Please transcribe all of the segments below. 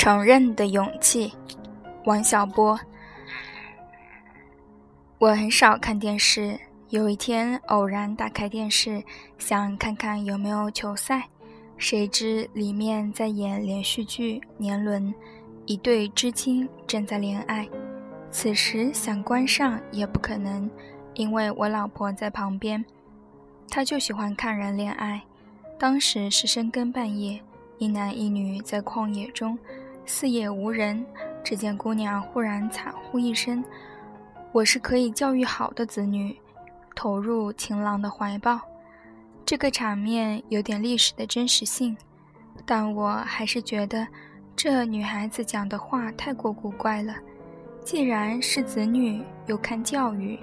承认的勇气，王小波。我很少看电视，有一天偶然打开电视，想看看有没有球赛，谁知里面在演连续剧年轮，一对知青正在恋爱。此时想关上也不可能，因为我老婆在旁边，她就喜欢看人恋爱。当时是深更半夜，一男一女在旷野中。四野无人，只见姑娘忽然惨呼一声：“我是可以教育好的子女。”投入情郎的怀抱。这个场面有点历史的真实性，但我还是觉得这女孩子讲的话太过古怪了。既然是子女，又看教育，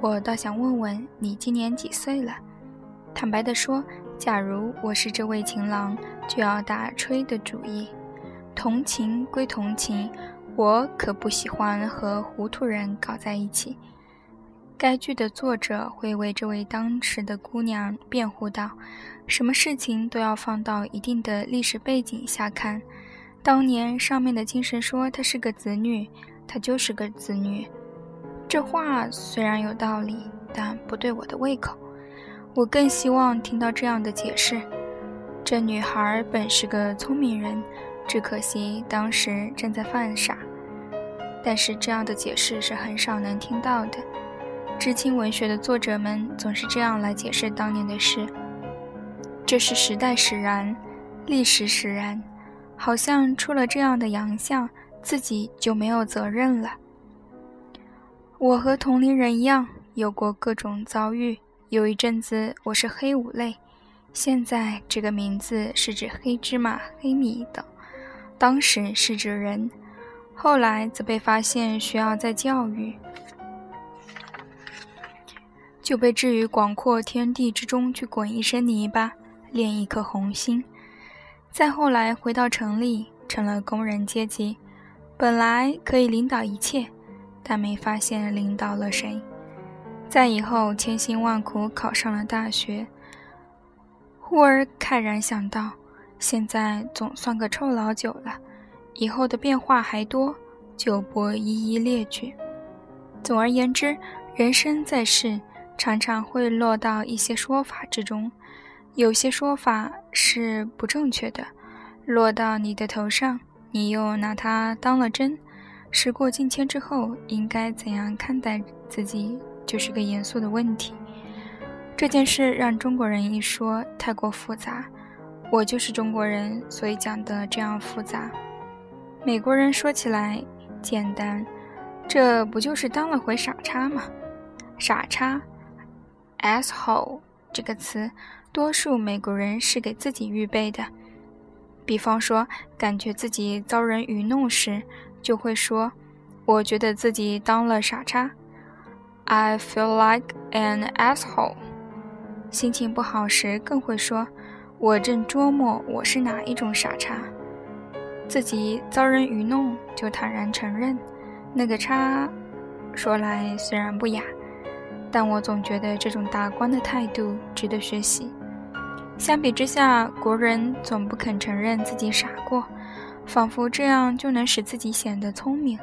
我倒想问问你今年几岁了？坦白地说，假如我是这位情郎，就要打吹的主意。同情归同情，我可不喜欢和糊涂人搞在一起。该剧的作者会为这位当时的姑娘辩护道：“什么事情都要放到一定的历史背景下看。当年上面的精神说她是个子女，她就是个子女。这话虽然有道理，但不对我的胃口。我更希望听到这样的解释：这女孩本是个聪明人。”只可惜当时正在犯傻，但是这样的解释是很少能听到的。知青文学的作者们总是这样来解释当年的事：这是时代使然，历史使然，好像出了这样的洋相，自己就没有责任了。我和同龄人一样，有过各种遭遇。有一阵子我是黑五类，现在这个名字是指黑芝麻、黑米等。当时是指人，后来则被发现需要在教育，就被置于广阔天地之中去滚一身泥巴，练一颗红心。再后来回到城里，成了工人阶级，本来可以领导一切，但没发现领导了谁。再以后千辛万苦考上了大学，忽而慨然想到。现在总算个臭老九了，以后的变化还多，就不一一列举。总而言之，人生在世，常常会落到一些说法之中，有些说法是不正确的，落到你的头上，你又拿它当了真。时过境迁之后，应该怎样看待自己，就是个严肃的问题。这件事让中国人一说，太过复杂。我就是中国人，所以讲的这样复杂。美国人说起来简单，这不就是当了回傻叉吗？傻叉，asshole 这个词，多数美国人是给自己预备的。比方说，感觉自己遭人愚弄时，就会说：“我觉得自己当了傻叉。”I feel like an asshole。心情不好时，更会说。我正琢磨我是哪一种傻叉，自己遭人愚弄就坦然承认，那个叉，说来虽然不雅，但我总觉得这种达观的态度值得学习。相比之下，国人总不肯承认自己傻过，仿佛这样就能使自己显得聪明。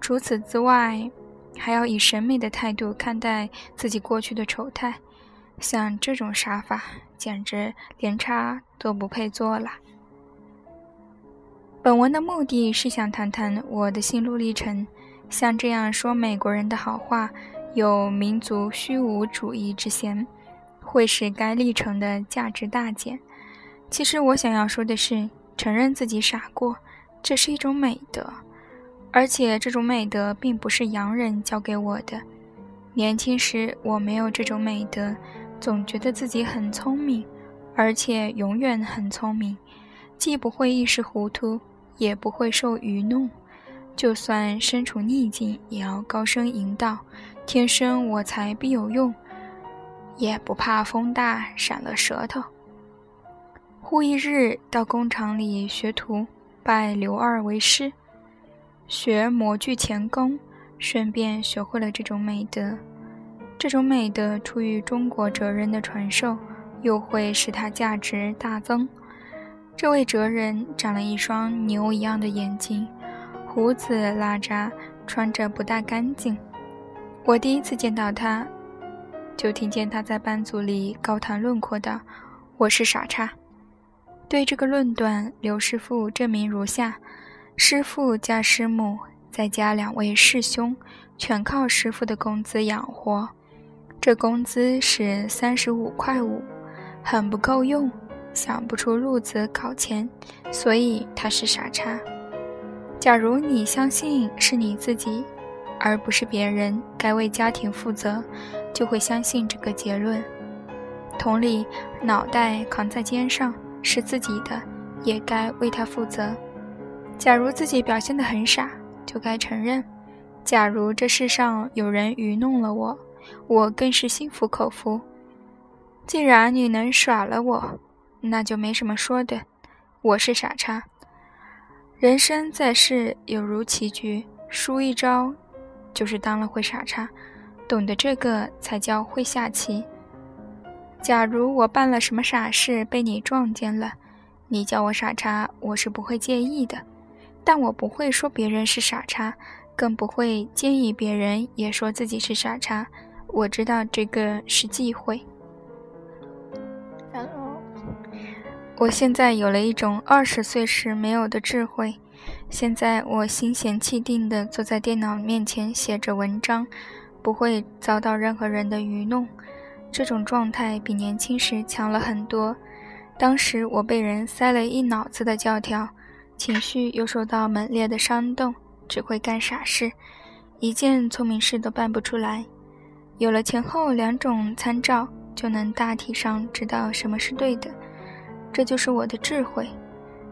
除此之外，还要以审美的态度看待自己过去的丑态。像这种傻法，简直连叉都不配做了。本文的目的是想谈谈我的心路历程。像这样说美国人的好话，有民族虚无主义之嫌，会使该历程的价值大减。其实我想要说的是，承认自己傻过，这是一种美德，而且这种美德并不是洋人教给我的。年轻时我没有这种美德。总觉得自己很聪明，而且永远很聪明，既不会一时糊涂，也不会受愚弄。就算身处逆境，也要高声吟道：“天生我材必有用。”也不怕风大闪了舌头。忽一日到工厂里学徒，拜刘二为师，学模具钳工，顺便学会了这种美德。这种美德出于中国哲人的传授，又会使它价值大增。这位哲人长了一双牛一样的眼睛，胡子拉碴，穿着不大干净。我第一次见到他，就听见他在班组里高谈论阔道：“我是傻叉。”对这个论断，刘师傅证明如下：师傅加师母，再加两位师兄，全靠师傅的工资养活。这工资是三十五块五，很不够用，想不出路子搞钱，所以他是傻叉。假如你相信是你自己，而不是别人该为家庭负责，就会相信这个结论。同理，脑袋扛在肩上。是自己的，也该为他负责。假如自己表现得很傻，就该承认。假如这世上有人愚弄了我，我更是心服口服。既然你能耍了我，那就没什么说的。我是傻叉。人生在世有如棋局，输一招就是当了会傻叉。懂得这个才叫会下棋。假如我办了什么傻事被你撞见了，你叫我傻叉，我是不会介意的。但我不会说别人是傻叉，更不会建议别人也说自己是傻叉。我知道这个是忌讳。然后我现在有了一种二十岁时没有的智慧。现在我心闲气定地坐在电脑面前写着文章，不会遭到任何人的愚弄。这种状态比年轻时强了很多。当时我被人塞了一脑子的教条，情绪又受到猛烈的煽动，只会干傻事，一件聪明事都办不出来。有了前后两种参照，就能大体上知道什么是对的。这就是我的智慧。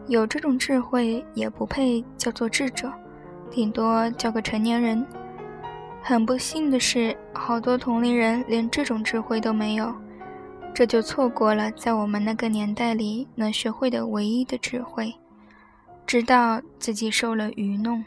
有这种智慧，也不配叫做智者，顶多叫个成年人。很不幸的是，好多同龄人连这种智慧都没有，这就错过了在我们那个年代里能学会的唯一的智慧，知道自己受了愚弄。